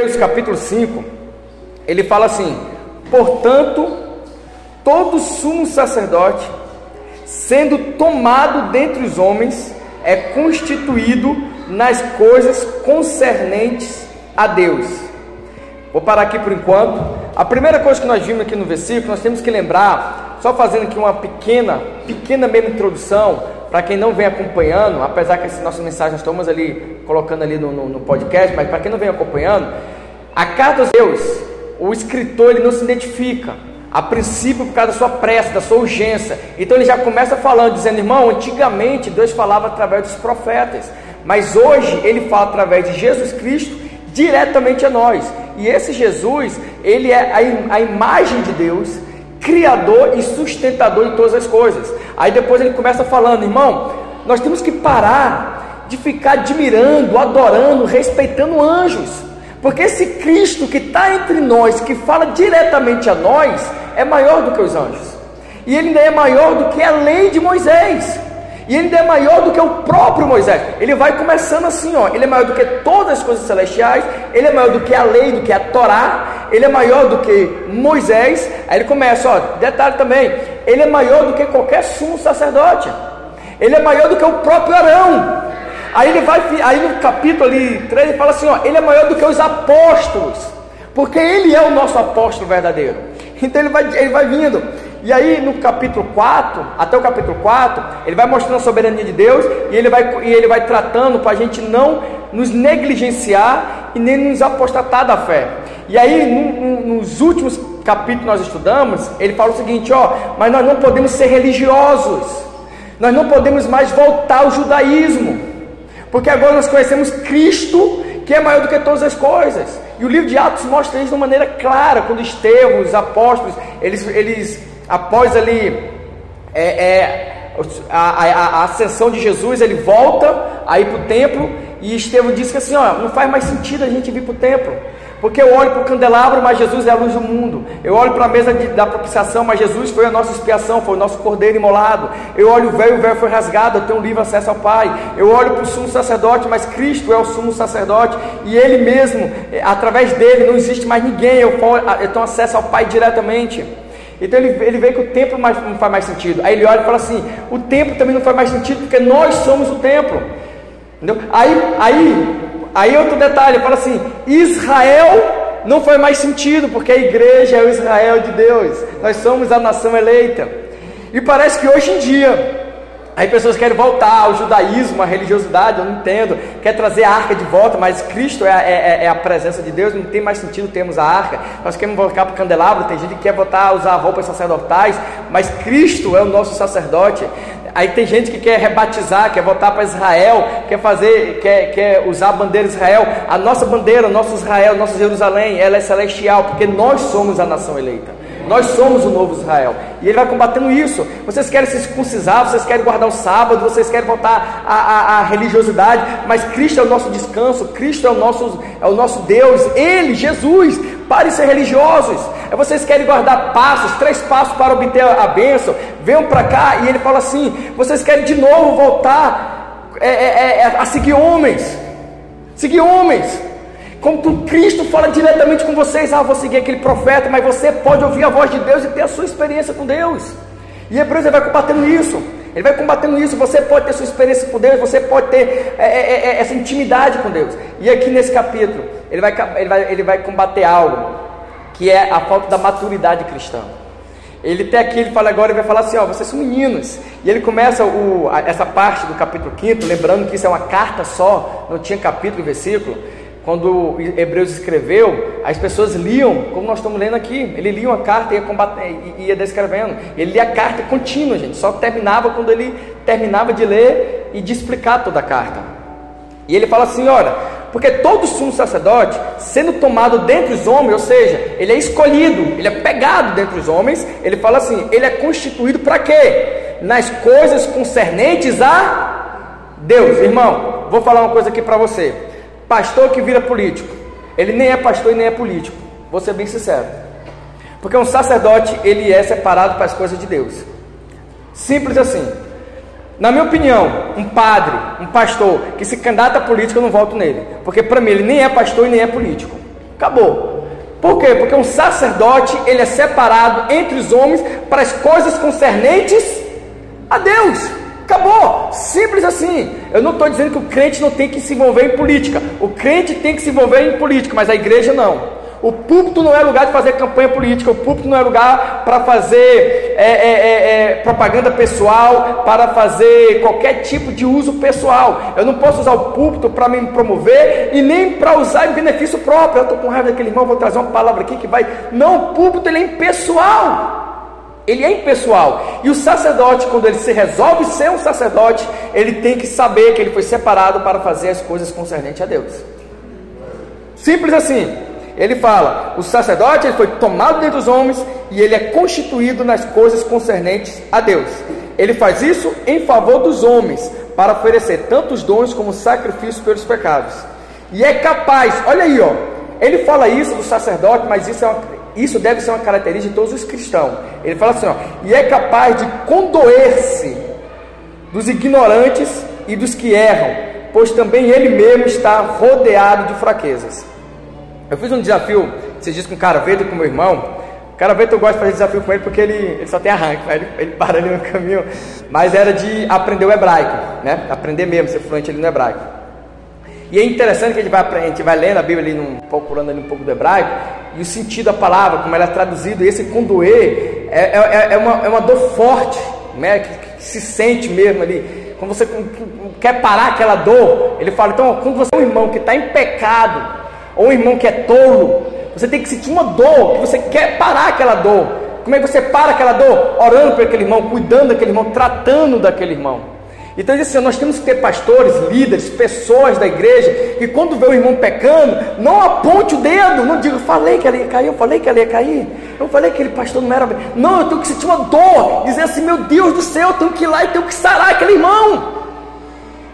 Hebreus capítulo 5, ele fala assim: Portanto, todo sumo sacerdote, sendo tomado dentre os homens, é constituído nas coisas concernentes a Deus. Vou parar aqui por enquanto. A primeira coisa que nós vimos aqui no versículo, nós temos que lembrar, só fazendo aqui uma pequena, pequena mesmo introdução, para quem não vem acompanhando, apesar que essa nossa mensagem nós estamos ali colocando ali no, no, no podcast, mas para quem não vem acompanhando, a carta de Deus, o escritor ele não se identifica, a princípio por causa da sua pressa, da sua urgência. Então ele já começa falando, dizendo, irmão, antigamente Deus falava através dos profetas, mas hoje ele fala através de Jesus Cristo diretamente a nós. E esse Jesus, ele é a, a imagem de Deus, criador e sustentador de todas as coisas. Aí depois ele começa falando, irmão, nós temos que parar de ficar admirando, adorando, respeitando anjos. Porque esse Cristo que está entre nós, que fala diretamente a nós, é maior do que os anjos. E ele ainda é maior do que a lei de Moisés. E ele ainda é maior do que o próprio Moisés. Ele vai começando assim, ó. Ele é maior do que todas as coisas celestiais. Ele é maior do que a lei, do que a Torá. Ele é maior do que Moisés. Aí ele começa, ó. Detalhe também. Ele é maior do que qualquer sumo sacerdote. Ele é maior do que o próprio Arão. Aí ele vai, aí no capítulo ali 3 ele fala assim, ó, ele é maior do que os apóstolos, porque ele é o nosso apóstolo verdadeiro. Então ele vai, ele vai vindo. E aí no capítulo 4, até o capítulo 4, ele vai mostrando a soberania de Deus e ele vai, e ele vai tratando para a gente não nos negligenciar e nem nos apostatar da fé. E aí no, no, nos últimos capítulos nós estudamos, ele fala o seguinte, ó, mas nós não podemos ser religiosos. Nós não podemos mais voltar ao judaísmo. Porque agora nós conhecemos Cristo, que é maior do que todas as coisas. E o livro de Atos mostra isso de uma maneira clara, quando Estevão, os apóstolos, eles, eles após ali é, é, a, a, a, ascensão de Jesus, ele volta aí para o templo e Estevão disse que assim, ó, não faz mais sentido a gente vir para o templo. Porque eu olho para o candelabro, mas Jesus é a luz do mundo. Eu olho para a mesa de, da propiciação, mas Jesus foi a nossa expiação, foi o nosso cordeiro imolado. Eu olho o véu, o véu foi rasgado, eu tenho livre acesso ao Pai. Eu olho para o sumo sacerdote, mas Cristo é o sumo sacerdote. E Ele mesmo, é, através dele, não existe mais ninguém. Eu, eu tenho acesso ao Pai diretamente. Então ele, ele vê que o templo mais, não faz mais sentido. Aí ele olha e fala assim: o templo também não faz mais sentido porque nós somos o templo. Entendeu? Aí, aí Aí outro detalhe, fala assim: Israel não faz mais sentido, porque a igreja é o Israel de Deus. Nós somos a nação eleita. E parece que hoje em dia, aí pessoas querem voltar ao judaísmo, à religiosidade, eu não entendo. Quer trazer a arca de volta, mas Cristo é, é, é, é a presença de Deus, não tem mais sentido termos a arca. Nós queremos voltar para o candelabro, tem gente que quer voltar a usar roupas sacerdotais, mas Cristo é o nosso sacerdote. Aí tem gente que quer rebatizar, quer voltar para Israel, quer fazer, quer, quer usar a bandeira de Israel. A nossa bandeira, o nosso Israel, nosso Jerusalém, ela é celestial, porque nós somos a nação eleita. Nós somos o novo Israel. E ele vai combatendo isso. Vocês querem se circuncisar, vocês querem guardar o sábado, vocês querem voltar à, religiosidade, mas Cristo é o nosso descanso, Cristo é o nosso, é o nosso Deus, Ele, Jesus, Pare de ser religiosos. É vocês querem guardar passos, três passos para obter a bênção. Venham para cá e ele fala assim: vocês querem de novo voltar é, é, é, é a seguir homens. Seguir homens. Como Cristo fala diretamente com vocês, ah, vou seguir aquele profeta, mas você pode ouvir a voz de Deus e ter a sua experiência com Deus. E Hebreus vai combatendo isso. Ele vai combatendo isso. Você pode ter sua experiência com Deus, você pode ter é, é, é, essa intimidade com Deus. E aqui nesse capítulo, ele vai, ele, vai, ele vai combater algo que é a falta da maturidade cristã. Ele até aqui, ele fala agora, ele vai falar assim, ó, vocês são meninos. E ele começa o, essa parte do capítulo 5, lembrando que isso é uma carta só, não tinha capítulo e versículo. Quando Hebreus escreveu, as pessoas liam, como nós estamos lendo aqui. Ele lia uma carta e ia, combater, ia descrevendo. Ele lia a carta contínua, gente. Só terminava quando ele terminava de ler e de explicar toda a carta. E ele fala assim: olha, porque todo sumo sacerdote, sendo tomado dentre os homens, ou seja, ele é escolhido, ele é pegado dentre os homens, ele fala assim: ele é constituído para quê? Nas coisas concernentes a Deus. Irmão, vou falar uma coisa aqui para você. Pastor que vira político, ele nem é pastor e nem é político. Vou ser bem sincero. Porque um sacerdote, ele é separado para as coisas de Deus. Simples assim. Na minha opinião, um padre, um pastor que se candidata a político, eu não voto nele. Porque para mim ele nem é pastor e nem é político. Acabou. Por quê? Porque um sacerdote, ele é separado entre os homens para as coisas concernentes a Deus. Acabou. Simples assim. Eu não estou dizendo que o crente não tem que se envolver em política. O crente tem que se envolver em política, mas a igreja não. O púlpito não é lugar de fazer campanha política, o púlpito não é lugar para fazer é, é, é, é, propaganda pessoal, para fazer qualquer tipo de uso pessoal. Eu não posso usar o púlpito para me promover e nem para usar em benefício próprio. Eu estou com raiva daquele irmão, vou trazer uma palavra aqui que vai. Não, o púlpito ele é impessoal. Ele é impessoal. E o sacerdote, quando ele se resolve ser um sacerdote, ele tem que saber que ele foi separado para fazer as coisas concernentes a Deus. Simples assim. Ele fala: o sacerdote ele foi tomado dentre os homens e ele é constituído nas coisas concernentes a Deus. Ele faz isso em favor dos homens, para oferecer tantos dons como sacrifício pelos pecados. E é capaz, olha aí, ó. Ele fala isso do sacerdote, mas isso, é uma, isso deve ser uma característica de todos os cristãos. Ele fala assim, ó, e é capaz de condoer-se dos ignorantes e dos que erram, pois também ele mesmo está rodeado de fraquezas. Eu fiz um desafio, vocês dizem com o cara Veto com meu irmão. O cara Veto eu gosto de fazer desafio com ele porque ele, ele só tem arranque, né? ele, ele para ali no caminho. Mas era de aprender o hebraico, né? Aprender mesmo, ser fluente ali no hebraico. E é interessante que a gente vai, a gente vai lendo a Bíblia ali, num, procurando ali um pouco do hebraico, e o sentido da palavra, como ela é traduzida, esse condoer é, é, é, uma, é uma dor forte, né? Que, que se sente mesmo ali. Quando você quer parar aquela dor, ele fala, então, quando você é um irmão que está em pecado, ou um irmão que é tolo, você tem que sentir uma dor, que você quer parar aquela dor. Como é que você para aquela dor? Orando por aquele irmão, cuidando daquele irmão, tratando daquele irmão. Então, assim, nós temos que ter pastores, líderes, pessoas da igreja, que quando vê o irmão pecando, não aponte o dedo, não diga, falei que ela ia cair, eu falei que ela ia cair, eu falei que aquele pastor não era. Não, eu tenho que sentir uma dor, dizer assim, meu Deus do céu, eu tenho que ir lá e tenho que sarar aquele irmão,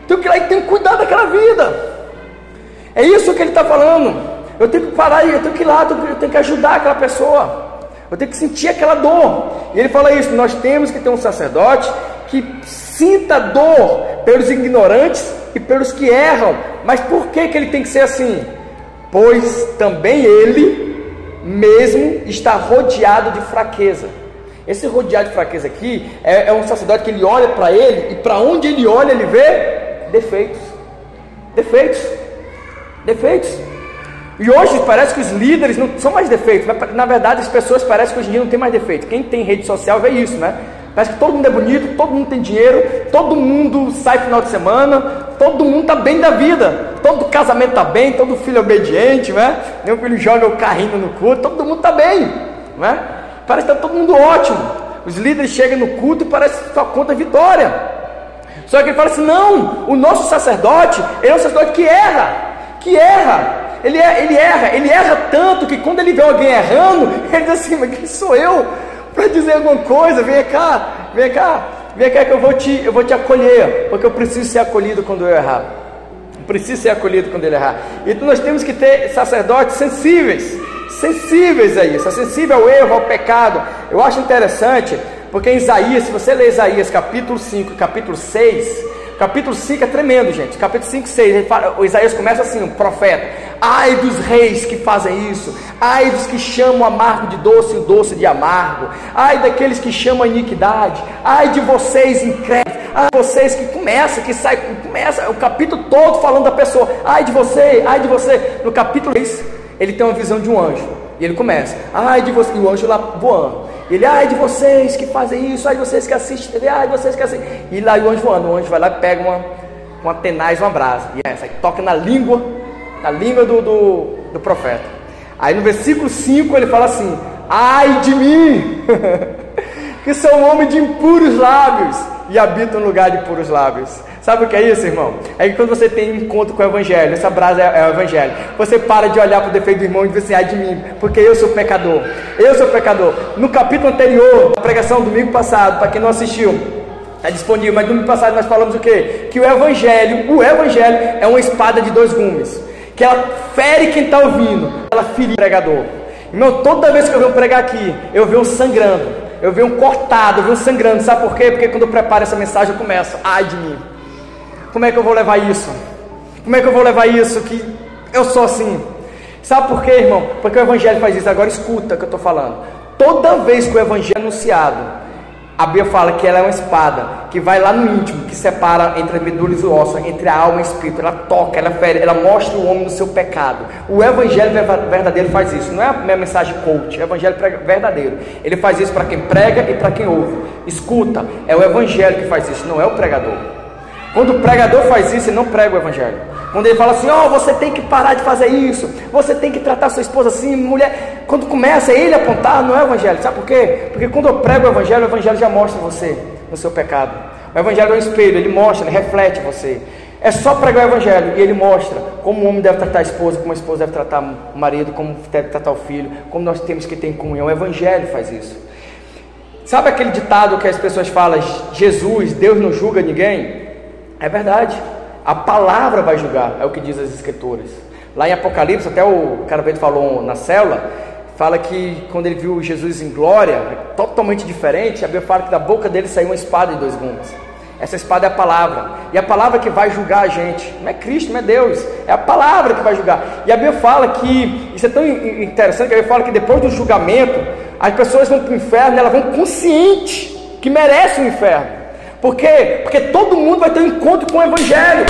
tenho que ir lá e tenho que cuidar daquela vida. É isso que ele está falando. Eu tenho que parar aí, eu tenho que ir lá, eu tenho que ajudar aquela pessoa. Eu tenho que sentir aquela dor. E ele fala isso: nós temos que ter um sacerdote que sinta dor pelos ignorantes e pelos que erram. Mas por que, que ele tem que ser assim? Pois também ele mesmo está rodeado de fraqueza. Esse rodeado de fraqueza aqui é, é um sacerdote que ele olha para ele e para onde ele olha ele vê defeitos. Defeitos defeitos. E hoje parece que os líderes não são mais defeitos, na verdade as pessoas parecem que hoje em dia não tem mais defeito. Quem tem rede social vê isso, né? Parece que todo mundo é bonito, todo mundo tem dinheiro, todo mundo sai final de semana, todo mundo está bem da vida, todo casamento está bem, todo filho é obediente, né? Meu filho joga o carrinho no culto, todo mundo está bem, né? Parece que está todo mundo ótimo. Os líderes chegam no culto e parece que só conta vitória. Só que ele fala assim: não, o nosso sacerdote, ele é um sacerdote que erra que erra. Ele, é, ele erra, ele erra tanto que quando ele vê alguém errando, ele diz assim, mas quem sou eu para dizer alguma coisa? Vem cá, vem cá, vem cá que eu vou, te, eu vou te acolher, porque eu preciso ser acolhido quando eu errar. Eu preciso ser acolhido quando ele errar. Então nós temos que ter sacerdotes sensíveis, sensíveis a isso, sensível ao erro, ao pecado. Eu acho interessante, porque em Isaías, se você ler Isaías capítulo 5 capítulo 6, Capítulo 5 é tremendo, gente. Capítulo 5, 6, fala, o Isaías começa assim, o profeta. Ai dos reis que fazem isso. Ai dos que chamam amargo de doce e o doce de amargo. Ai daqueles que chamam iniquidade. Ai de vocês incrédulos. Ai de vocês que começa, que sai, começa o capítulo todo falando da pessoa. Ai de você, ai de você. No capítulo 6, ele tem uma visão de um anjo. E ele começa, ai de você, e o anjo lá voando. Ele, ai de vocês que fazem isso, ai de vocês que assistem TV, ai de vocês que assistem. E lá o anjo voando, o anjo vai lá e pega uma, uma tenaz, uma brasa. E essa aí toca na língua, na língua do, do, do profeta. Aí no versículo 5 ele fala assim: Ai de mim, que sou um homem de impuros lábios e habito no lugar de puros lábios. Sabe o que é isso, irmão? É que quando você tem um encontro com o Evangelho, essa brasa é, é o Evangelho, você para de olhar para o defeito do irmão e dizer assim, ai de mim, porque eu sou pecador. Eu sou pecador. No capítulo anterior, a pregação domingo passado, para quem não assistiu, está disponível, mas domingo passado nós falamos o quê? Que o Evangelho, o Evangelho é uma espada de dois gumes, que ela fere quem está ouvindo, ela fere o pregador. Irmão, toda vez que eu venho pregar aqui, eu venho sangrando, eu venho cortado, eu venho sangrando, sabe por quê? Porque quando eu preparo essa mensagem eu começo, ai de mim. Como é que eu vou levar isso? Como é que eu vou levar isso? Que eu sou assim. Sabe por quê, irmão? Porque o Evangelho faz isso. Agora escuta o que eu estou falando. Toda vez que o Evangelho é anunciado, a Bíblia fala que ela é uma espada que vai lá no íntimo, que separa entre a medula e o osso, entre a alma e o espírito. Ela toca, ela fere, ela mostra o homem no seu pecado. O evangelho verdadeiro faz isso. Não é a minha mensagem coach, é o evangelho verdadeiro. Ele faz isso para quem prega e para quem ouve. Escuta, é o evangelho que faz isso, não é o pregador. Quando o pregador faz isso, ele não prega o evangelho. Quando ele fala assim, ó, oh, você tem que parar de fazer isso, você tem que tratar sua esposa assim, mulher. Quando começa ele a apontar, não é o evangelho. Sabe por quê? Porque quando eu prego o evangelho, o evangelho já mostra você no seu pecado. O evangelho é um espelho, ele mostra, ele reflete você. É só pregar o evangelho e ele mostra como o homem deve tratar a esposa, como a esposa deve tratar o marido, como deve tratar o filho, como nós temos que ter em comunhão. O evangelho faz isso. Sabe aquele ditado que as pessoas falam, Jesus, Deus não julga ninguém? É verdade. A palavra vai julgar, é o que diz as escrituras. Lá em Apocalipse, até o Carabete falou na célula, fala que quando ele viu Jesus em glória, totalmente diferente, a Bíblia fala que da boca dele saiu uma espada de dois gumes. Essa espada é a palavra. E a palavra que vai julgar a gente. Não é Cristo, não é Deus. É a palavra que vai julgar. E a Bíblia fala que, isso é tão interessante, que a Bíblia fala que depois do julgamento, as pessoas vão para o inferno e elas vão conscientes que merecem o inferno. Por quê? Porque todo mundo vai ter um encontro com o Evangelho.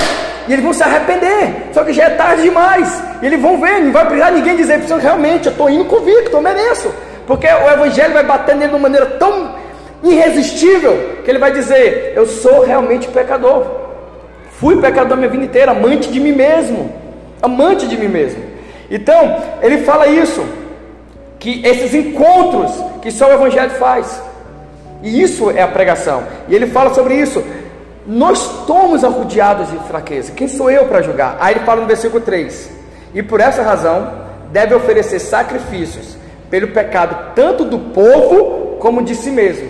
E eles vão se arrepender. Só que já é tarde demais. E eles vão ver, não vai precisar ninguém dizer realmente, eu estou indo convicto, eu mereço. Porque o Evangelho vai bater nele de uma maneira tão irresistível que ele vai dizer: Eu sou realmente pecador. Fui pecador minha vida inteira, amante de mim mesmo. Amante de mim mesmo. Então, ele fala isso. Que esses encontros que só o Evangelho faz. E isso é a pregação. E ele fala sobre isso. Nós somos arrodeados de fraqueza. Quem sou eu para julgar? Aí ele fala no versículo 3: E por essa razão deve oferecer sacrifícios pelo pecado tanto do povo como de si mesmo.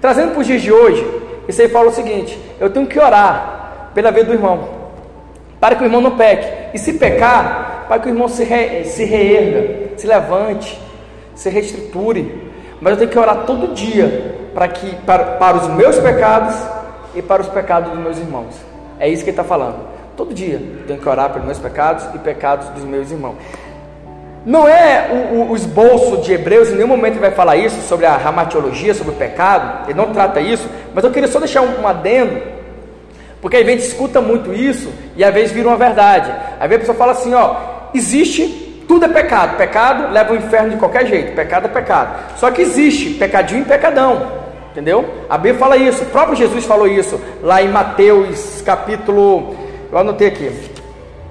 Trazendo para os dias de hoje, isso aí fala o seguinte: eu tenho que orar pela vida do irmão, para que o irmão não peque. E se pecar, para que o irmão se, re, se reerga, se levante, se reestruture. Mas eu tenho que orar todo dia para, que, para, para os meus pecados e para os pecados dos meus irmãos. É isso que ele está falando. Todo dia tenho que orar pelos meus pecados e pecados dos meus irmãos. Não é o, o, o, esboço de Hebreus, em nenhum momento ele vai falar isso sobre a ramatiologia, sobre o pecado, ele não trata isso, mas eu queria só deixar um, um adendo, porque às vezes escuta muito isso e às vezes vira uma verdade. Às vezes a pessoa fala assim: ó, existe tudo é pecado. Pecado leva ao inferno de qualquer jeito. Pecado é pecado. Só que existe pecadinho e pecadão. Entendeu? A Bíblia fala isso. O próprio Jesus falou isso lá em Mateus capítulo. Eu anotei aqui.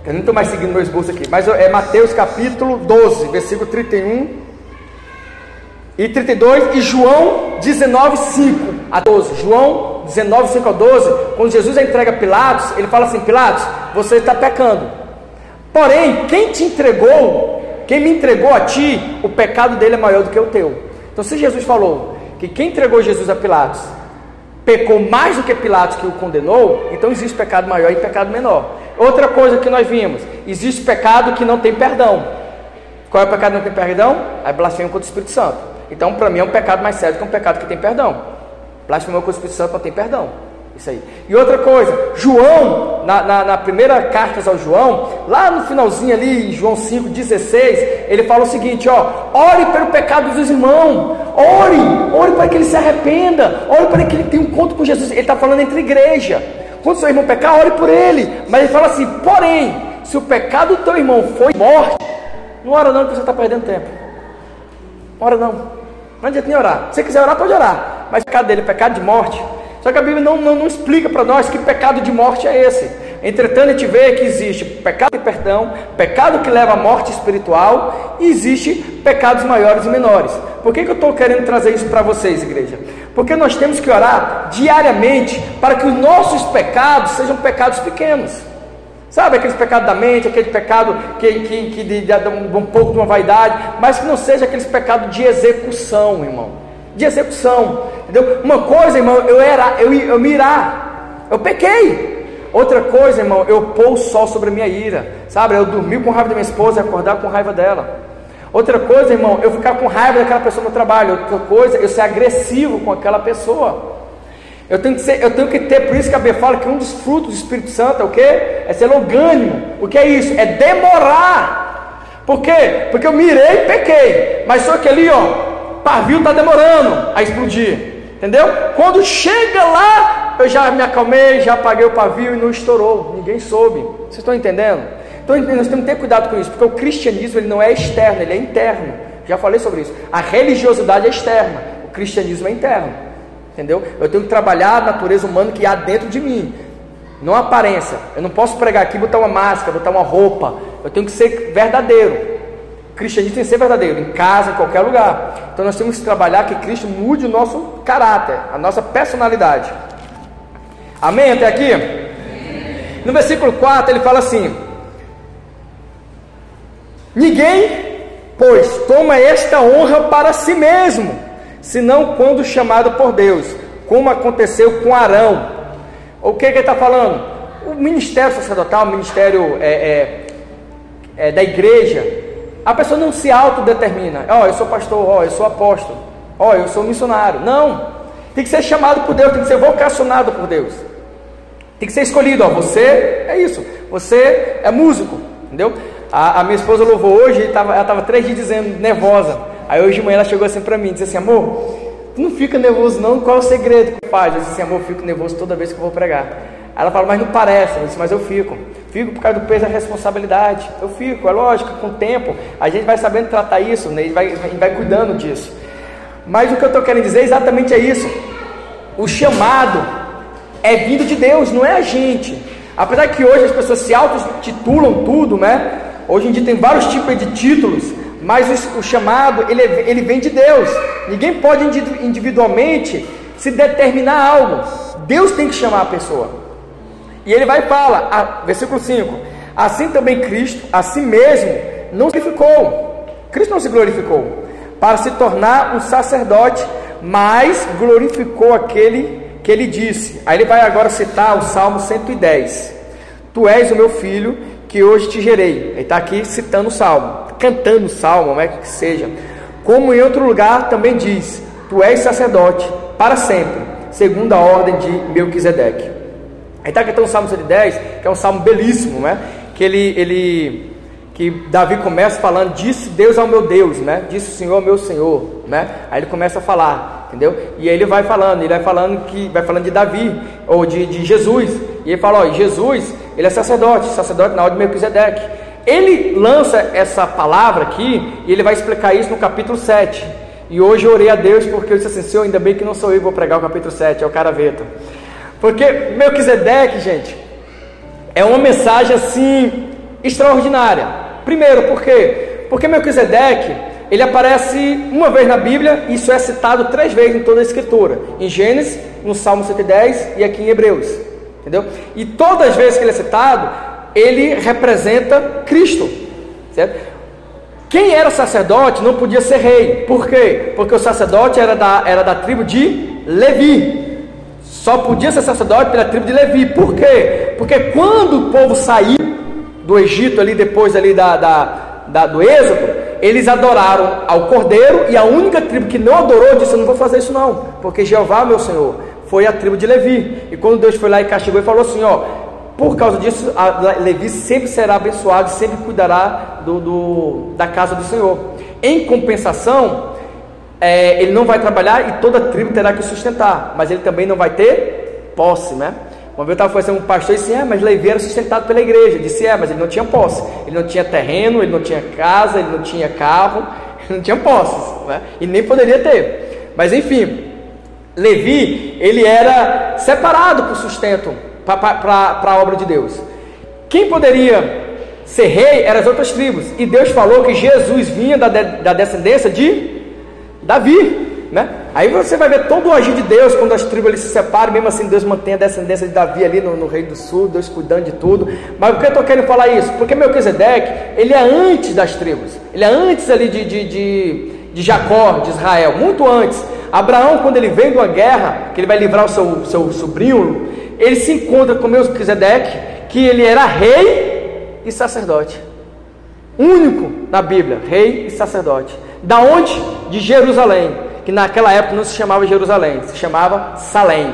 Eu não estou mais seguindo meu esboço aqui. Mas é Mateus capítulo 12, versículo 31 e 32. E João 19, 5 a 12. João 19, 5 a 12. Quando Jesus entrega Pilatos, ele fala assim: Pilatos, você está pecando. Porém, quem te entregou, quem me entregou a ti, o pecado dele é maior do que o teu. Então, se Jesus falou que quem entregou Jesus a Pilatos pecou mais do que Pilatos que o condenou, então existe pecado maior e pecado menor. Outra coisa que nós vimos: existe pecado que não tem perdão. Qual é o pecado que não tem perdão? É blasfêmia contra o Espírito Santo. Então, para mim, é um pecado mais sério que um pecado que tem perdão. Blasfêmia contra o Espírito Santo não tem perdão. Isso aí. E outra coisa, João, na, na, na, primeira carta ao João, lá no finalzinho ali, em João 5,16, ele fala o seguinte: ó, ore pelo pecado dos irmãos, ore, ore para que ele se arrependa, ore para que ele tenha um encontro com Jesus. Ele está falando entre igreja. Quando seu irmão pecar, ore por ele. Mas ele fala assim: porém, se o pecado do teu irmão foi morte, não ora não, que você está perdendo tempo. Ora não. Não adianta nem orar. Se você quiser orar, pode orar. Mas o pecado dele é pecado de morte. Só que a Bíblia não, não, não explica para nós que pecado de morte é esse. Entretanto, a gente vê que existe pecado de perdão, pecado que leva à morte espiritual, e existe pecados maiores e menores. Por que, que eu estou querendo trazer isso para vocês, igreja? Porque nós temos que orar diariamente para que os nossos pecados sejam pecados pequenos. Sabe aqueles pecados da mente, aquele pecado que, que, que um, um pouco de uma vaidade, mas que não seja aqueles pecados de execução, irmão de execução. Entendeu? Uma coisa, irmão, eu era, eu, eu mirar, eu pequei. Outra coisa, irmão, eu pôr o sol sobre a minha ira. Sabe? Eu dormir com raiva da minha esposa e acordar com raiva dela. Outra coisa, irmão, eu ficar com raiva daquela pessoa no trabalho. Outra coisa, eu ser agressivo com aquela pessoa. Eu tenho que, ser, eu tenho que ter, por isso que a Bíblia fala que um dos frutos do Espírito Santo é o quê? É ser longânimo. O que é isso? É demorar Por quê? Porque eu mirei e pequei. Mas só que ali, ó, pavio está demorando a explodir. Entendeu? Quando chega lá, eu já me acalmei, já apaguei o pavio e não estourou. Ninguém soube. Vocês estão entendendo? Então nós temos que ter cuidado com isso, porque o cristianismo ele não é externo, ele é interno. Já falei sobre isso. A religiosidade é externa, o cristianismo é interno. Entendeu? Eu tenho que trabalhar a natureza humana que há dentro de mim. Não aparência. Eu não posso pregar aqui, botar uma máscara, botar uma roupa. Eu tenho que ser verdadeiro. Cristianismo tem que ser verdadeiro, em casa, em qualquer lugar. Então nós temos que trabalhar que Cristo mude o nosso caráter, a nossa personalidade. Amém até aqui? No versículo 4 ele fala assim: Ninguém, pois, toma esta honra para si mesmo, senão quando chamado por Deus, como aconteceu com Arão o que, que ele está falando? O ministério sacerdotal, o ministério é, é, é, da igreja, a pessoa não se autodetermina. Ó, oh, eu sou pastor, ó, oh, eu sou apóstolo, ó, oh, eu sou missionário. Não. Tem que ser chamado por Deus, tem que ser vocacionado por Deus. Tem que ser escolhido, ó, você é isso, você é músico, entendeu? A, a minha esposa louvou hoje, tava, ela estava três dias dizendo, nervosa. Aí hoje de manhã ela chegou assim para mim, disse assim, amor, Tu não fica nervoso não? Qual é o segredo que faz? Eu disse assim, amor, eu fico nervoso toda vez que eu vou pregar. Aí ela fala, mas não parece. Eu disse, mas eu fico. Fico por causa do peso da responsabilidade. Eu fico, é lógico, com o tempo a gente vai sabendo tratar isso, né? e vai, vai cuidando disso. Mas o que eu estou querendo dizer exatamente é isso. O chamado é vindo de Deus, não é a gente. Apesar que hoje as pessoas se auto-titulam tudo, né? Hoje em dia tem vários tipos de títulos, mas o, o chamado ele, ele vem de Deus. Ninguém pode individualmente se determinar algo. Deus tem que chamar a pessoa. E ele vai e fala, a, versículo 5: Assim também Cristo, a si mesmo, não se glorificou. Cristo não se glorificou para se tornar um sacerdote, mas glorificou aquele que ele disse. Aí ele vai agora citar o Salmo 110. Tu és o meu filho, que hoje te gerei. Ele está aqui citando o Salmo cantando salmo, é que seja. Como em outro lugar também diz: Tu és sacerdote para sempre, segundo a ordem de Melquisedeque. Aí está cantando o Salmo 110, que é um salmo belíssimo, né? Que ele, ele que Davi começa falando, disse Deus ao meu Deus, né? Disse o Senhor ao meu Senhor, né? Aí ele começa a falar, entendeu? E aí ele vai falando, ele vai falando que vai falando de Davi ou de, de Jesus. E ele fala, ó, Jesus, ele é sacerdote, sacerdote na ordem de Melquisedeque. Ele lança essa palavra aqui e ele vai explicar isso no capítulo 7. E hoje eu orei a Deus porque eu disse assim: Senhor, ainda bem que não sou eu que vou pregar o capítulo 7, é o Caraveto. Porque Melquisedeque, gente, é uma mensagem assim extraordinária. Primeiro, por quê? Porque Melquisedeque, ele aparece uma vez na Bíblia, e isso é citado três vezes em toda a Escritura: em Gênesis, no Salmo 110 e aqui em Hebreus. Entendeu? E todas as vezes que ele é citado, ele representa Cristo, certo? Quem era sacerdote não podia ser rei. Por quê? Porque o sacerdote era da, era da tribo de Levi. Só podia ser sacerdote pela tribo de Levi. Por quê? Porque quando o povo saiu do Egito ali depois ali da, da, da, do Êxodo, eles adoraram ao Cordeiro e a única tribo que não adorou disse: Eu não vou fazer isso não, porque Jeová, meu Senhor, foi a tribo de Levi. E quando Deus foi lá e castigou e falou assim: Ó, por causa disso, Levi sempre será abençoado e sempre cuidará do, do, da casa do Senhor. Em compensação, é, ele não vai trabalhar e toda tribo terá que sustentar, mas ele também não vai ter posse, né? Uma vez eu estava fazendo um pastor e disse: É, mas Levi era sustentado pela igreja. Eu disse: É, mas ele não tinha posse. Ele não tinha terreno, ele não tinha casa, ele não tinha carro, ele não tinha posses, né? E nem poderia ter. Mas enfim, Levi, ele era separado para o sustento para a obra de Deus. Quem poderia ser rei eram as outras tribos. E Deus falou que Jesus vinha da, de, da descendência de Davi. Né? Aí você vai ver todo o agir de Deus quando as tribos se separam, mesmo assim Deus mantém a descendência de Davi ali no, no Reino do Sul, Deus cuidando de tudo. Mas por que eu estou querendo falar isso? Porque Melquisedeque, ele é antes das tribos, ele é antes ali de, de, de, de Jacó, de Israel, muito antes. Abraão, quando ele vem de uma guerra, que ele vai livrar o seu, seu sobrinho, ele se encontra com Melquisedeque, que ele era rei e sacerdote. Único na Bíblia, rei e sacerdote. Da onde? De Jerusalém, que naquela época não se chamava Jerusalém, se chamava Salém.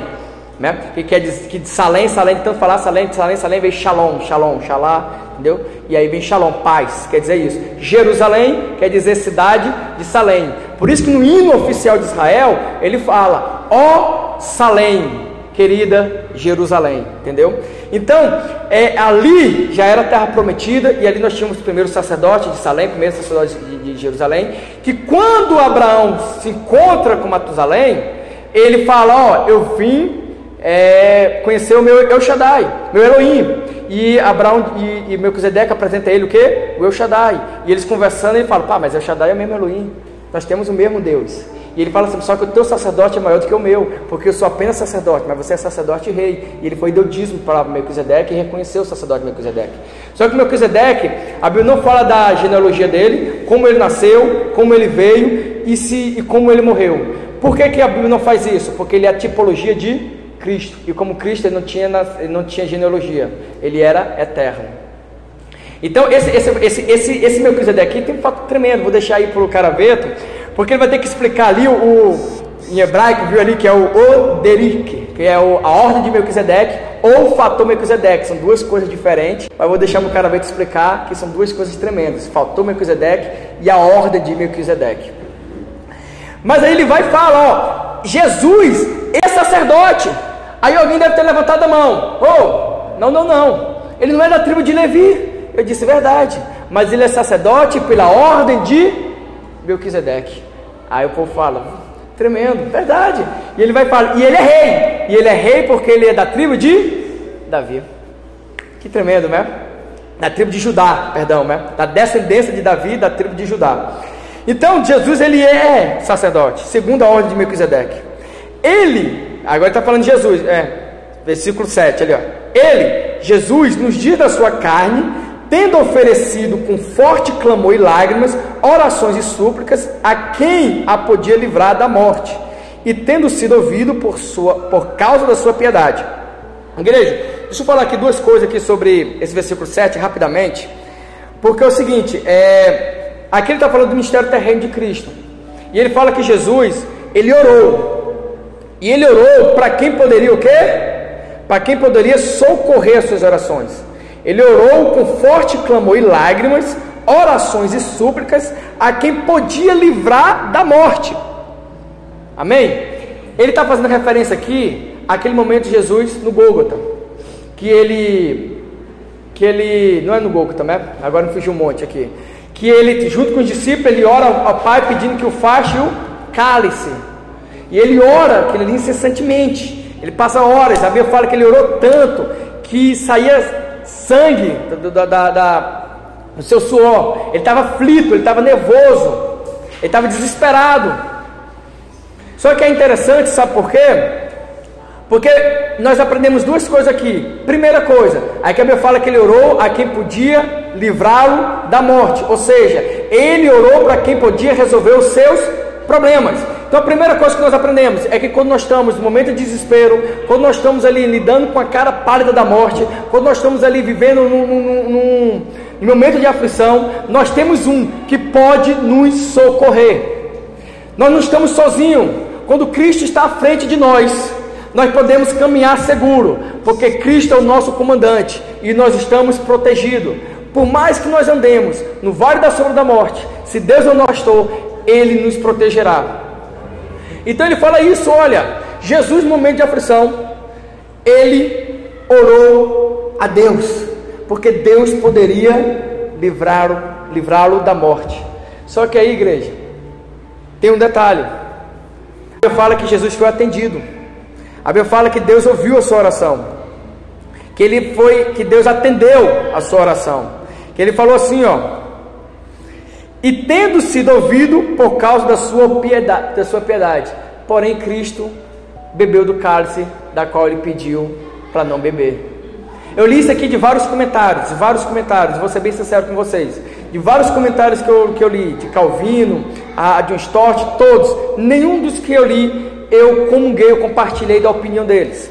Né? Que quer dizer que de Salém, Salém, tanto falar Salém, Salém, Salém, vem Shalom, Shalom, Shalá, entendeu? E aí vem Shalom, paz, quer dizer isso. Jerusalém quer dizer cidade de Salém. Por isso que no hino oficial de Israel, ele fala, ó Salém, querida Jerusalém, entendeu? Então, é, ali já era terra prometida, e ali nós tínhamos o primeiro sacerdote de Salém, o primeiro sacerdote de, de Jerusalém, que quando Abraão se encontra com Matusalém, ele fala, ó, eu vim é, conhecer o meu El Shaddai, meu Elohim. E Abraão e, e Melquisedeque apresenta ele o que? O El Shaddai. E eles conversando, ele fala, pá, mas El Shaddai é o mesmo Elohim. Nós temos o mesmo Deus. E ele fala assim, só que o teu sacerdote é maior do que o meu, porque eu sou apenas sacerdote, mas você é sacerdote e rei. E ele foi deu dízimo para Melquisedeque e reconheceu o sacerdote Melquisedeque. Só que Melquisedeque, a Bíblia não fala da genealogia dele, como ele nasceu, como ele veio e, se, e como ele morreu. Por que, que a Bíblia não faz isso? Porque ele é a tipologia de Cristo. E como Cristo ele não tinha, ele não tinha genealogia, ele era eterno. Então, esse, esse, esse, esse, esse Melquisedeque tem um fato tremendo, vou deixar aí para o Caraveto, porque ele vai ter que explicar ali o, o em hebraico, viu ali que é o Oderik, que é o, a ordem de Melquisedeque, ou o fator Melquisedeque, são duas coisas diferentes, mas vou deixar o Caraveto explicar que são duas coisas tremendas, fator Melquisedeque e a ordem de Melquisedeque. Mas aí ele vai falar, ó, Jesus é sacerdote, Aí alguém deve ter levantado a mão. Oh, não, não, não. Ele não é da tribo de Levi. Eu disse verdade. Mas ele é sacerdote pela ordem de Melquisedeque. Aí o povo fala, tremendo, verdade. E ele vai falar, e ele é rei. E ele é rei porque ele é da tribo de Davi. Que tremendo, né? Da tribo de Judá, perdão, né? Da descendência de Davi, da tribo de Judá. Então, Jesus ele é sacerdote, segundo a ordem de Melquisedeque. Ele Agora está falando de Jesus, é, versículo 7 ali, ó. Ele, Jesus, nos dias da sua carne, tendo oferecido com forte clamor e lágrimas, orações e súplicas a quem a podia livrar da morte, e tendo sido ouvido por, sua, por causa da sua piedade. Igreja, deixa eu falar aqui duas coisas aqui sobre esse versículo 7 rapidamente, porque é o seguinte, é, aqui ele está falando do ministério terreno de Cristo, e ele fala que Jesus, ele orou, e ele orou para quem poderia o quê? Para quem poderia socorrer as suas orações. Ele orou com forte clamor e lágrimas, orações e súplicas a quem podia livrar da morte. Amém? Ele está fazendo referência aqui àquele momento de Jesus no Gólgota, que ele, que ele, não é no Gólgota, né? Agora não fugiu um monte aqui. Que ele, junto com os discípulos, ele ora ao Pai pedindo que o fache o cálice e ele ora aquilo ali incessantemente. Ele passa horas. A Bíblia fala que ele orou tanto que saía sangue da, da, da, do seu suor. Ele estava aflito, ele estava nervoso, ele estava desesperado. Só que é interessante, sabe por quê? Porque nós aprendemos duas coisas aqui. Primeira coisa, a Bíblia fala que ele orou a quem podia livrá-lo da morte. Ou seja, ele orou para quem podia resolver os seus problemas. Então a primeira coisa que nós aprendemos é que quando nós estamos no momento de desespero, quando nós estamos ali lidando com a cara pálida da morte, quando nós estamos ali vivendo num, num, num, num momento de aflição, nós temos um que pode nos socorrer. Nós não estamos sozinhos. Quando Cristo está à frente de nós, nós podemos caminhar seguro, porque Cristo é o nosso comandante e nós estamos protegidos. Por mais que nós andemos no vale da sombra da morte, se Deus é o nosso Ele nos protegerá. Então ele fala isso, olha, Jesus no momento de aflição, ele orou a Deus, porque Deus poderia livrá-lo livrá-lo da morte. Só que aí, igreja, tem um detalhe. A Bíblia fala que Jesus foi atendido. A Bíblia fala que Deus ouviu a sua oração. Que ele foi, que Deus atendeu a sua oração. Que ele falou assim, ó: e tendo sido ouvido por causa da sua piedade, da sua piedade. Porém, Cristo bebeu do cálice da qual ele pediu para não beber. Eu li isso aqui de vários comentários, de vários comentários, vou ser bem sincero com vocês. De vários comentários que eu, que eu li, de Calvino, a John Stott, todos, nenhum dos que eu li eu comunguei, eu compartilhei da opinião deles.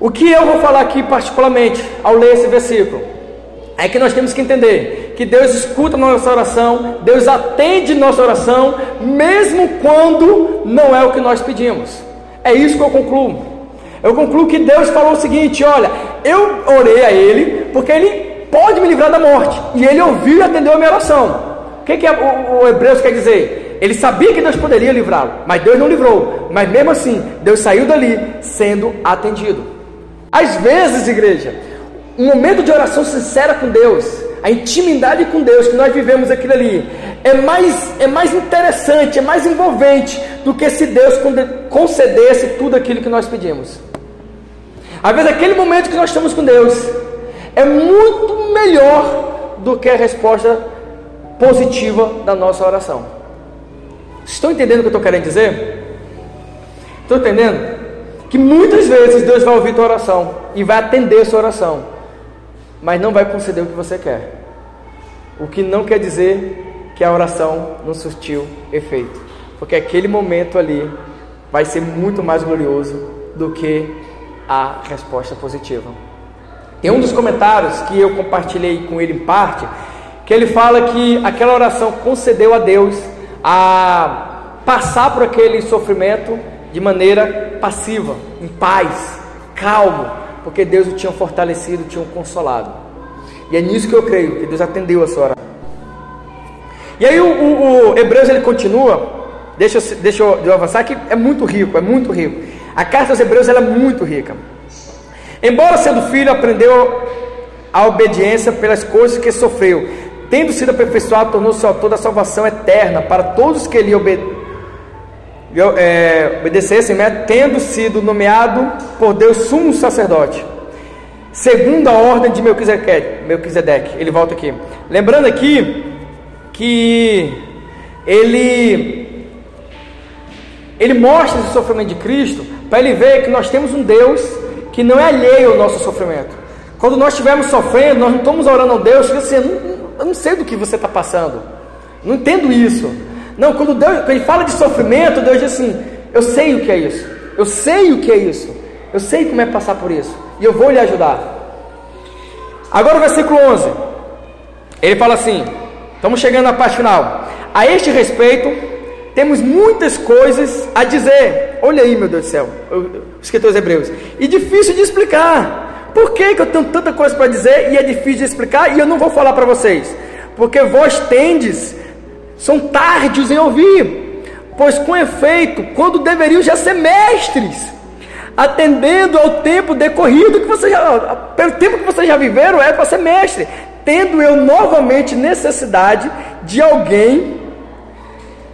O que eu vou falar aqui particularmente ao ler esse versículo é que nós temos que entender que Deus escuta nossa oração, Deus atende nossa oração, mesmo quando não é o que nós pedimos. É isso que eu concluo. Eu concluo que Deus falou o seguinte: olha, eu orei a Ele porque Ele pode me livrar da morte. E Ele ouviu e atendeu a minha oração. O que, que o, o Hebreus quer dizer? Ele sabia que Deus poderia livrá-lo, mas Deus não livrou. Mas mesmo assim, Deus saiu dali sendo atendido. Às vezes, igreja, um momento de oração sincera com Deus, a intimidade com Deus que nós vivemos aquilo ali, é mais, é mais interessante, é mais envolvente do que se Deus concedesse tudo aquilo que nós pedimos. Às vezes, aquele momento que nós estamos com Deus é muito melhor do que a resposta positiva da nossa oração. Estão entendendo o que eu estou querendo dizer? Estão entendendo? Que muitas vezes Deus vai ouvir tua oração e vai atender a sua oração, mas não vai conceder o que você quer. O que não quer dizer que a oração não surtiu efeito, porque aquele momento ali vai ser muito mais glorioso do que a resposta positiva. Tem um dos comentários que eu compartilhei com ele em parte, que ele fala que aquela oração concedeu a Deus a passar por aquele sofrimento de maneira passiva, em paz, calmo, porque Deus o tinha fortalecido, o tinha consolado. E é nisso que eu creio, que Deus atendeu a sua oração. E aí o, o, o Hebreus ele continua, deixa, deixa eu avançar, que é muito rico, é muito rico. A carta aos Hebreus ela é muito rica. Embora sendo filho, aprendeu a obediência pelas coisas que sofreu. Tendo sido aperfeiçoado, tornou-se autor da salvação eterna para todos que lhe obede é, obedecessem, né? tendo sido nomeado por Deus sumo sacerdote, segundo a ordem de Melquisedeque. Ele volta aqui. Lembrando aqui que ele, ele mostra esse sofrimento de Cristo para ele ver que nós temos um Deus que não é alheio ao nosso sofrimento. Quando nós estivermos sofrendo, nós não estamos orando a Deus, assim, eu não, eu não sei do que você está passando, não entendo isso. Não, quando, Deus, quando ele fala de sofrimento, Deus diz assim: Eu sei o que é isso, eu sei o que é isso, eu sei como é passar por isso, e eu vou lhe ajudar. Agora o versículo 11, ele fala assim: Estamos chegando na parte final. A este respeito, temos muitas coisas a dizer. Olha aí, meu Deus do céu, os escritores hebreus. E difícil de explicar. Por que, que eu tenho tanta coisa para dizer e é difícil de explicar e eu não vou falar para vocês? Porque vós tendes, são tardes em ouvir. Pois com efeito, quando deveriam já ser mestres, atendendo ao tempo decorrido que vocês já, pelo tempo que vocês já viveram, é para ser mestre. Tendo eu novamente necessidade de alguém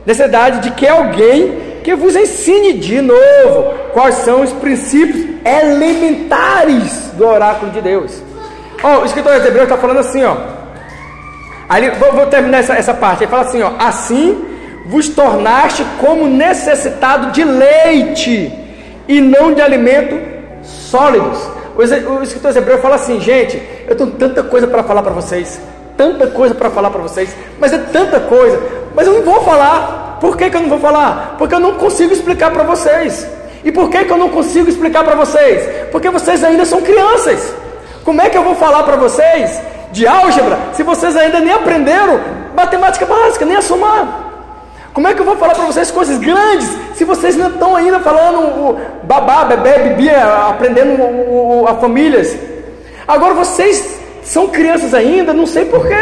necessidade de que alguém que vos ensine de novo quais são os princípios elementares do oráculo de Deus. Ó, o escritor de Hebreus está falando assim, ó. Ali, vou, vou terminar essa, essa parte. Ele fala assim, ó. Assim vos tornaste como necessitado de leite e não de alimento sólidos. O, escritor de Hebreus fala assim, gente, eu tenho tanta coisa para falar para vocês, tanta coisa para falar para vocês, mas é tanta coisa, mas eu não vou falar. Por que, que eu não vou falar? Porque eu não consigo explicar para vocês. E por que, que eu não consigo explicar para vocês? Porque vocês ainda são crianças. Como é que eu vou falar para vocês de álgebra se vocês ainda nem aprenderam matemática básica, nem a somar? Como é que eu vou falar para vocês coisas grandes se vocês não estão ainda falando o babá, bebê, bebia, aprendendo o, o, a famílias? Agora vocês são crianças ainda, não sei porquê,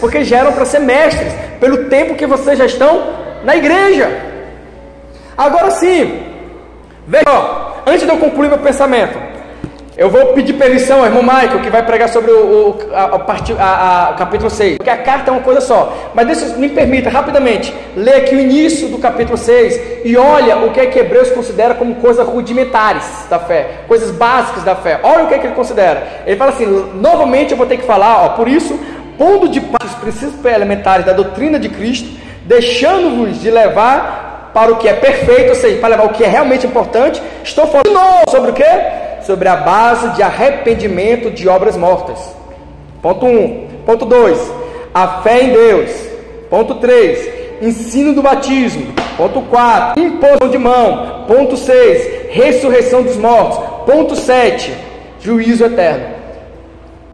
porque já eram para ser mestres, pelo tempo que vocês já estão na igreja. Agora sim, veja, antes de eu concluir meu pensamento, eu vou pedir permissão ao irmão Michael, que vai pregar sobre o, o, a, a, a, capítulo 6, porque a carta é uma coisa só. Mas deixa, me permita rapidamente ler aqui o início do capítulo 6 e olha o que é que Hebreus considera como coisas rudimentares da fé, coisas básicas da fé. Olha o que é que ele considera. Ele fala assim: novamente eu vou ter que falar, ó, por isso, pondo de parte os princípios elementares da doutrina de Cristo, deixando-vos de levar para o que é perfeito, ou seja, para levar o que é realmente importante, estou falando sobre o que? Sobre a base de arrependimento de obras mortas. Ponto 1. Um. Ponto 2. A fé em Deus. Ponto 3. Ensino do batismo. Ponto 4. Imposição de mão. Ponto 6. Ressurreição dos mortos. Ponto 7. Juízo eterno.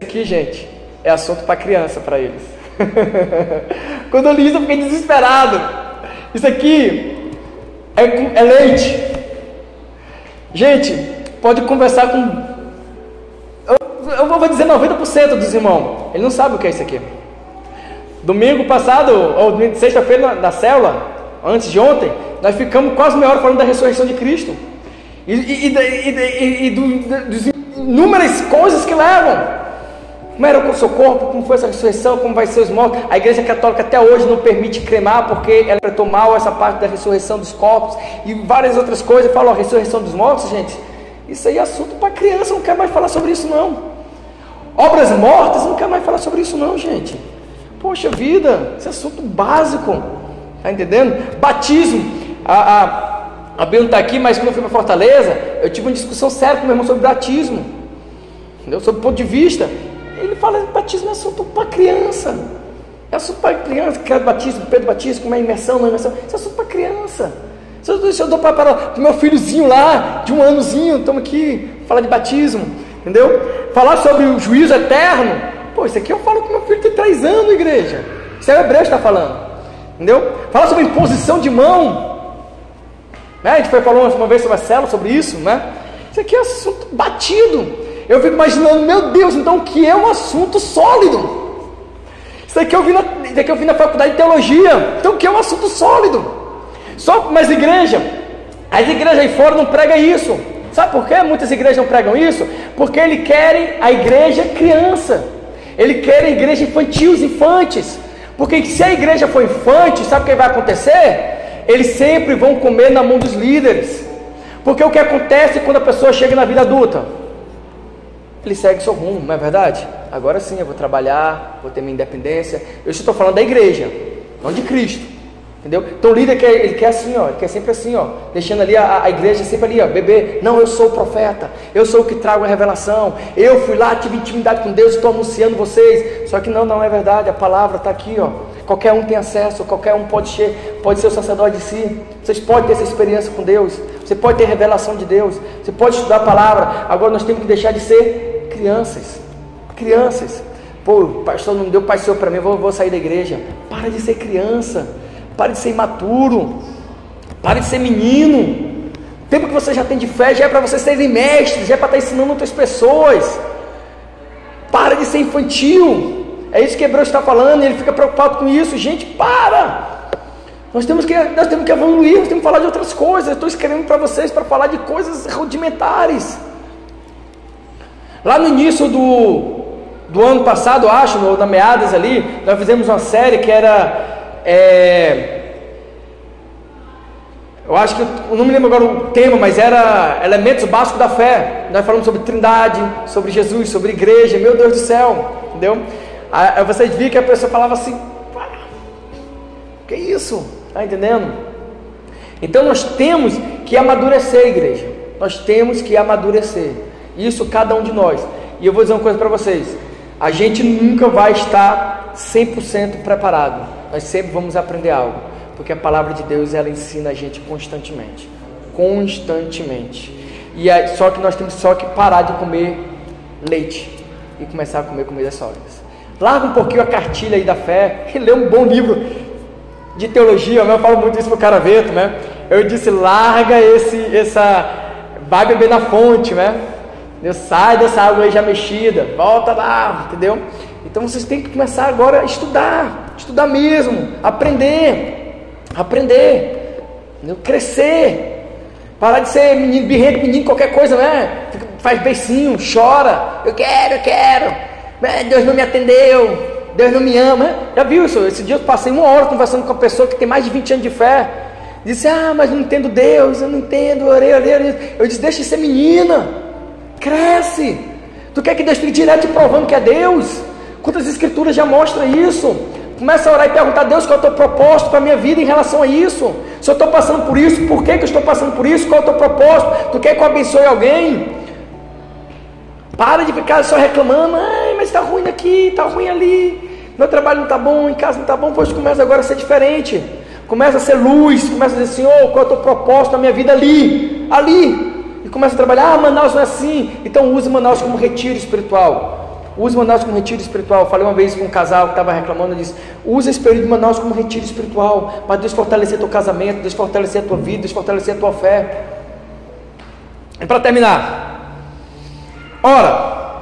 Aqui, gente, é assunto para criança, para eles. Quando eu li isso, eu fiquei desesperado. Isso aqui é, é leite. Gente, pode conversar com. Eu, eu vou dizer 90% dos irmãos. Ele não sabe o que é isso aqui. Domingo passado, ou sexta-feira da célula, antes de ontem, nós ficamos quase meia hora falando da ressurreição de Cristo. E, e, e, e do, dos inúmeras coisas que levam. Como era o seu corpo, como foi essa ressurreição, como vai ser os mortos. A igreja católica até hoje não permite cremar, porque ela interpretou mal essa parte da ressurreição dos corpos e várias outras coisas. Falou a ressurreição dos mortos, gente. Isso aí é assunto para criança, não quer mais falar sobre isso não. Obras mortas, não quer mais falar sobre isso não, gente. Poxa vida, esse é assunto básico. Tá entendendo? Batismo. A, a, a não está aqui, mas quando eu fui para Fortaleza, eu tive uma discussão séria com meu irmão sobre batismo. Entendeu? Sobre o ponto de vista. Ele fala batismo é assunto para criança. É assunto para criança, é batismo, Pedro batismo, como é imersão, não é imersão. Isso é assunto para criança. Se eu, se eu dou para o meu filhozinho lá, de um anozinho, estamos aqui, falar de batismo, entendeu? Falar sobre o juízo eterno. Pô, isso aqui eu falo com meu filho tem três anos, igreja. Isso é o Hebreu está falando. Entendeu? Falar sobre imposição de mão. Né? A gente foi falando uma vez sobre a sobre isso, né? Isso aqui é assunto batido. Eu fico imaginando, meu Deus, então o que é um assunto sólido? Isso aqui eu vi na, isso aqui eu vi na faculdade de teologia. Então o que é um assunto sólido? Só, mas igreja, as igrejas aí fora não pregam isso. Sabe por quê? Muitas igrejas não pregam isso? Porque eles querem a igreja criança. Ele quer a igreja infantil, os infantes. Porque se a igreja for infante, sabe o que vai acontecer? Eles sempre vão comer na mão dos líderes. Porque o que acontece quando a pessoa chega na vida adulta? ele segue seu rumo, não é verdade? Agora sim, eu vou trabalhar, vou ter minha independência. Eu estou falando da igreja, não de Cristo. Entendeu? Então o líder quer, ele quer assim, ó, ele quer sempre assim, ó, deixando ali a, a igreja sempre ali, ó, bebê. Não, eu sou o profeta, eu sou o que trago a revelação. Eu fui lá, tive intimidade com Deus, estou anunciando vocês. Só que não, não é verdade. A palavra está aqui, ó. Qualquer um tem acesso, qualquer um pode ser, pode ser o sacerdote de si. Vocês podem ter essa experiência com Deus. Você pode ter revelação de Deus. Você pode estudar a palavra. Agora nós temos que deixar de ser crianças. Crianças. Pô, pastor não deu pai para mim, vou, vou sair da igreja. Para de ser criança. Pare de ser imaturo. Pare de ser menino. O tempo que você já tem de fé já é para você serem mestres, já é para estar tá ensinando outras pessoas. Para de ser infantil. É isso que Hebreu está falando, ele fica preocupado com isso. Gente, para! Nós temos que, nós temos que evoluir, nós temos que falar de outras coisas. Estou escrevendo para vocês para falar de coisas rudimentares. Lá no início do, do ano passado, acho, no, na meadas ali, nós fizemos uma série que era. É, eu acho que eu não me lembro agora o tema, mas era elementos básicos da fé. Nós falamos sobre Trindade, sobre Jesus, sobre igreja. Meu Deus do céu, entendeu? Aí vocês viram que a pessoa falava assim: que isso? Está entendendo? Então nós temos que amadurecer, igreja. Nós temos que amadurecer. Isso cada um de nós. E eu vou dizer uma coisa para vocês: a gente nunca vai estar 100% preparado. Nós sempre vamos aprender algo, porque a palavra de Deus ela ensina a gente constantemente, constantemente. E só que nós temos só que parar de comer leite e começar a comer comidas sólidas. Larga um pouquinho a cartilha aí da fé e lê um bom livro de teologia. Eu falo muito isso para o Caraveto, né? Eu disse: larga esse, essa, vai beber na fonte, né? Entendeu? Sai dessa água aí já mexida, volta lá, entendeu? Então vocês têm que começar agora a estudar, estudar mesmo, aprender, aprender, entendeu? crescer. Parar de ser menino, birrento, menino, qualquer coisa, né? Faz beicinho, chora. Eu quero, eu quero. Deus não me atendeu. Deus não me ama. Já viu isso? Esse dia eu passei uma hora conversando com uma pessoa que tem mais de 20 anos de fé. Disse, ah, mas não entendo Deus, eu não entendo, orei, orei, orei. Eu disse, deixa de ser menina. Cresce. Tu quer que Deus fique direto provando que é Deus? Quantas escrituras já mostram isso? Começa a orar e perguntar a Deus qual é o teu propósito para a minha vida em relação a isso. Se eu estou passando por isso, por que, que eu estou passando por isso? Qual é o teu propósito? Tu quer que eu abençoe alguém? Para de ficar só reclamando, ai, mas está ruim aqui, está ruim ali, meu trabalho não está bom, em casa não está bom, pois começa agora a ser diferente. Começa a ser luz, começa a dizer, Senhor, qual é o teu propósito na minha vida ali, ali começa a trabalhar, ah, Manaus não é assim, então use Manaus como retiro espiritual. Use Manaus como retiro espiritual. Falei uma vez com um casal que estava reclamando, disse: use esse período de Manaus como retiro espiritual, para Deus fortalecer teu casamento, Deus fortalecer a tua vida, Deus fortalecer a tua fé. E para terminar, Ora,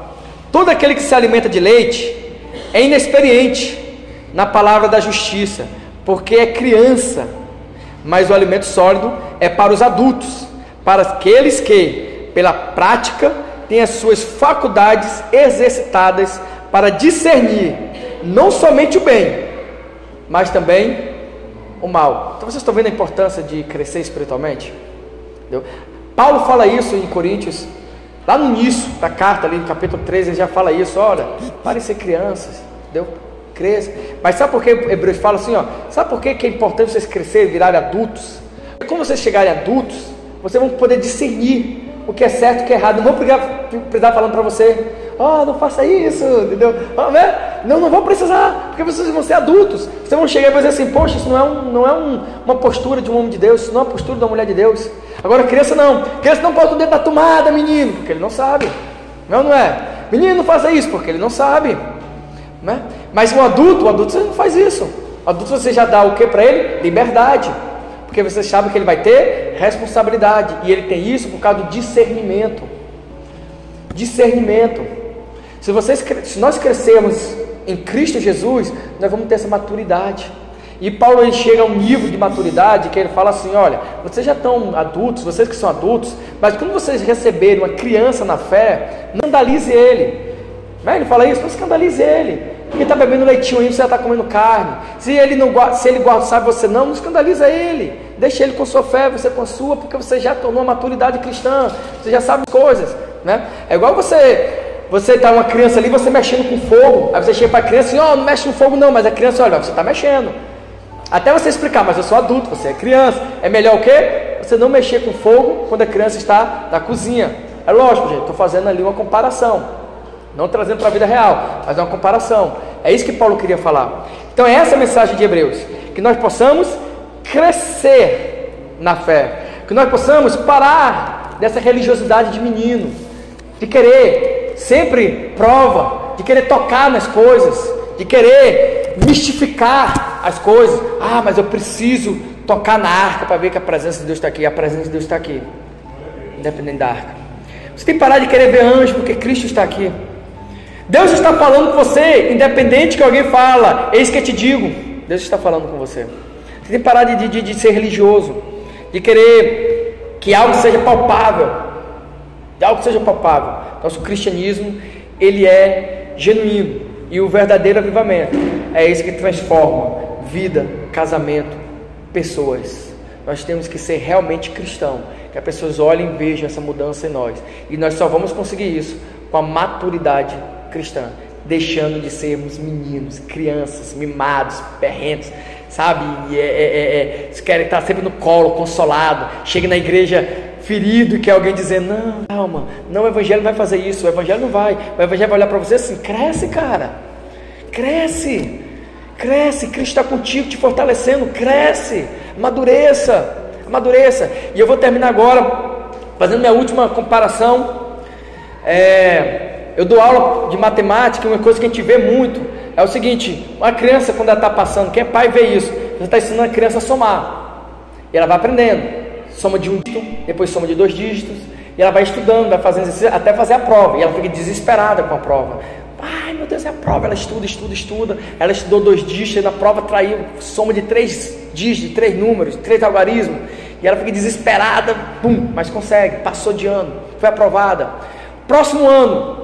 todo aquele que se alimenta de leite é inexperiente na palavra da justiça, porque é criança, mas o alimento sólido é para os adultos, para aqueles que, pela prática, têm as suas faculdades exercitadas para discernir não somente o bem, mas também o mal. Então vocês estão vendo a importância de crescer espiritualmente? Entendeu? Paulo fala isso em Coríntios, lá no início da carta, ali no capítulo 13, ele já fala isso, olha, parem ser crianças, entendeu? Cresça. Mas sabe por que Hebreus fala assim, ó? Sabe por que, é importante vocês crescerem virarem adultos? Porque quando vocês chegarem adultos, vocês vão poder discernir o que é certo e o que é errado. Não vou precisar, falando para você, ó, oh, não faça isso, entendeu? Oh, né? Não, não vou precisar, porque vocês vão ser adultos. Vocês vão chegar e dizer assim, poxa, isso não é, um, não é um, uma postura de um homem de Deus, isso não é uma postura de uma mulher de Deus. Agora, criança não. Criança não pode o dedo da tomada, menino, porque ele não sabe. Não, não é? Menino, não faça isso, porque ele não sabe. Né? Mas um adulto, o adulto você não faz isso. O adulto você já dá o que para ele? Liberdade. Porque você sabe que ele vai ter responsabilidade. E ele tem isso por causa do discernimento. Discernimento. Se, vocês, se nós crescermos em Cristo Jesus, nós vamos ter essa maturidade. E Paulo ele chega a um nível de maturidade que ele fala assim: olha, vocês já estão adultos, vocês que são adultos, mas quando vocês receberem uma criança na fé, não escandalize ele. Né? Ele fala isso, não escandalize ele. Ele está bebendo leitinho aí, você já está comendo carne. Se ele não se ele guarda, sabe você não, não escandaliza ele. Deixa ele com sua fé, você com sua, porque você já tornou a maturidade cristã. Você já sabe coisas, né? É igual você você está uma criança ali, você mexendo com fogo. Aí você chega para a criança e, ó, oh, não mexe no fogo não, mas a criança, olha, você está mexendo. Até você explicar, mas eu sou adulto, você é criança. É melhor o quê? Você não mexer com fogo quando a criança está na cozinha. É lógico, gente, estou fazendo ali uma comparação. Não trazendo para a vida real, mas é uma comparação. É isso que Paulo queria falar. Então é essa a mensagem de Hebreus, que nós possamos crescer na fé, que nós possamos parar dessa religiosidade de menino, de querer sempre prova, de querer tocar nas coisas, de querer mistificar as coisas. Ah, mas eu preciso tocar na arca para ver que a presença de Deus está aqui. A presença de Deus está aqui, independente da arca. Você tem que parar de querer ver anjo, porque Cristo está aqui. Deus está falando com você, independente que alguém fala, eis que te digo. Deus está falando com você. Você tem que parar de, de, de ser religioso, de querer que algo seja palpável, de algo seja palpável. Nosso cristianismo, ele é genuíno e o verdadeiro avivamento é esse que transforma vida, casamento, pessoas. Nós temos que ser realmente cristão, que as pessoas olhem e vejam essa mudança em nós. E nós só vamos conseguir isso com a maturidade cristã, deixando de sermos meninos, crianças, mimados, perrentos, sabe? E é, é, é, é querem estar sempre no colo, consolado. Chega na igreja ferido e quer alguém dizer: Não, calma, não, o evangelho vai fazer isso, o evangelho não vai. O evangelho vai olhar para você assim: cresce, cara, cresce, cresce. Cristo está contigo, te fortalecendo, cresce, amadureça, amadureça. E eu vou terminar agora fazendo minha última comparação. É, eu dou aula de matemática, uma coisa que a gente vê muito é o seguinte: uma criança, quando ela está passando, quem é pai vê isso, você está ensinando a criança a somar, e ela vai aprendendo, soma de um dígito, depois soma de dois dígitos, e ela vai estudando, vai fazendo exercício até fazer a prova, e ela fica desesperada com a prova. Ai meu Deus, é a prova, ela estuda, estuda, estuda. Ela estudou dois dígitos, e na prova traiu soma de três dígitos, três números, três algarismos. E ela fica desesperada, pum, mas consegue, passou de ano, foi aprovada. Próximo ano,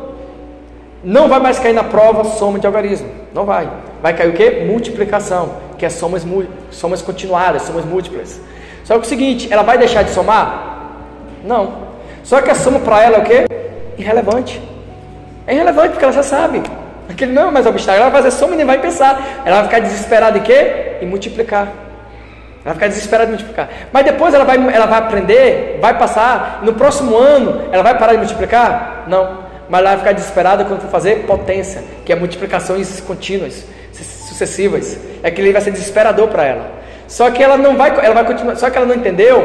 não vai mais cair na prova soma de algarismo. Não vai. Vai cair o que? Multiplicação, que é somas, somas continuadas, somas múltiplas. Só que é o seguinte, ela vai deixar de somar? Não. Só que a soma para ela é o que? Irrelevante. É irrelevante porque ela já sabe. Aquele não é mais obstáculo. Ela vai fazer soma e nem vai pensar. Ela vai ficar desesperada em quê? Em multiplicar. Ela vai ficar desesperada em multiplicar. Mas depois ela vai, ela vai aprender, vai passar. E no próximo ano ela vai parar de multiplicar? Não mas ela vai ficar desesperada quando for fazer potência, que é multiplicações contínuas, sucessivas. É que ele vai ser desesperador para ela. Só que ela não vai, ela vai continuar, só que ela não entendeu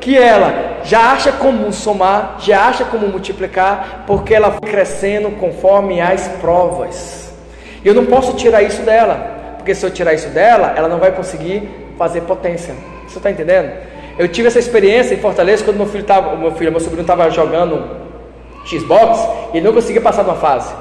que ela já acha comum somar, já acha comum multiplicar, porque ela foi crescendo conforme as provas. E eu não posso tirar isso dela, porque se eu tirar isso dela, ela não vai conseguir fazer potência. Você está entendendo? Eu tive essa experiência em Fortaleza quando meu filho estava, meu filho, meu sobrinho estava jogando Xbox, ele não conseguia passar de uma fase.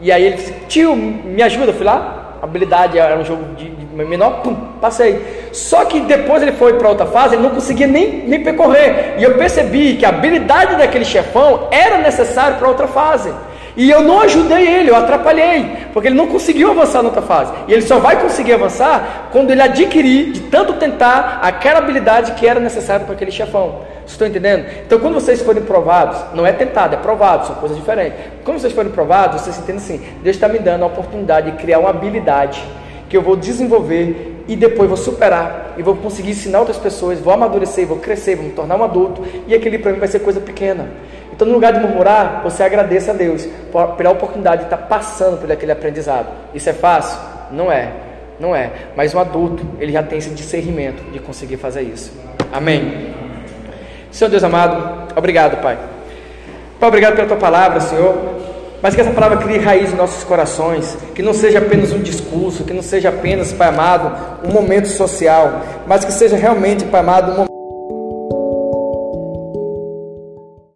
E aí ele disse, tio, me ajuda, eu fui lá, habilidade era um jogo de, de menor, pum, passei. Só que depois ele foi para outra fase, ele não conseguia nem, nem percorrer. E eu percebi que a habilidade daquele chefão era necessária para outra fase. E eu não ajudei ele, eu atrapalhei, porque ele não conseguiu avançar na outra fase. E ele só vai conseguir avançar quando ele adquirir, de tanto tentar, aquela habilidade que era necessária para aquele chefão. Estão entendendo? Então, quando vocês forem provados, não é tentado, é provado, são coisas diferentes. Quando vocês forem provados, vocês entendem assim: Deus está me dando a oportunidade de criar uma habilidade que eu vou desenvolver e depois vou superar e vou conseguir ensinar outras pessoas, vou amadurecer, vou crescer, vou me tornar um adulto e aquele para mim vai ser coisa pequena. Então, no lugar de murmurar, você agradeça a Deus pela oportunidade de estar passando por aquele aprendizado. Isso é fácil? Não é. Não é. Mas um adulto, ele já tem esse discernimento de conseguir fazer isso. Amém. Senhor Deus amado, obrigado, Pai. Pai, obrigado pela tua palavra, Senhor. Mas que essa palavra crie raiz em nossos corações, que não seja apenas um discurso, que não seja apenas, Pai amado, um momento social, mas que seja realmente, Pai amado, um momento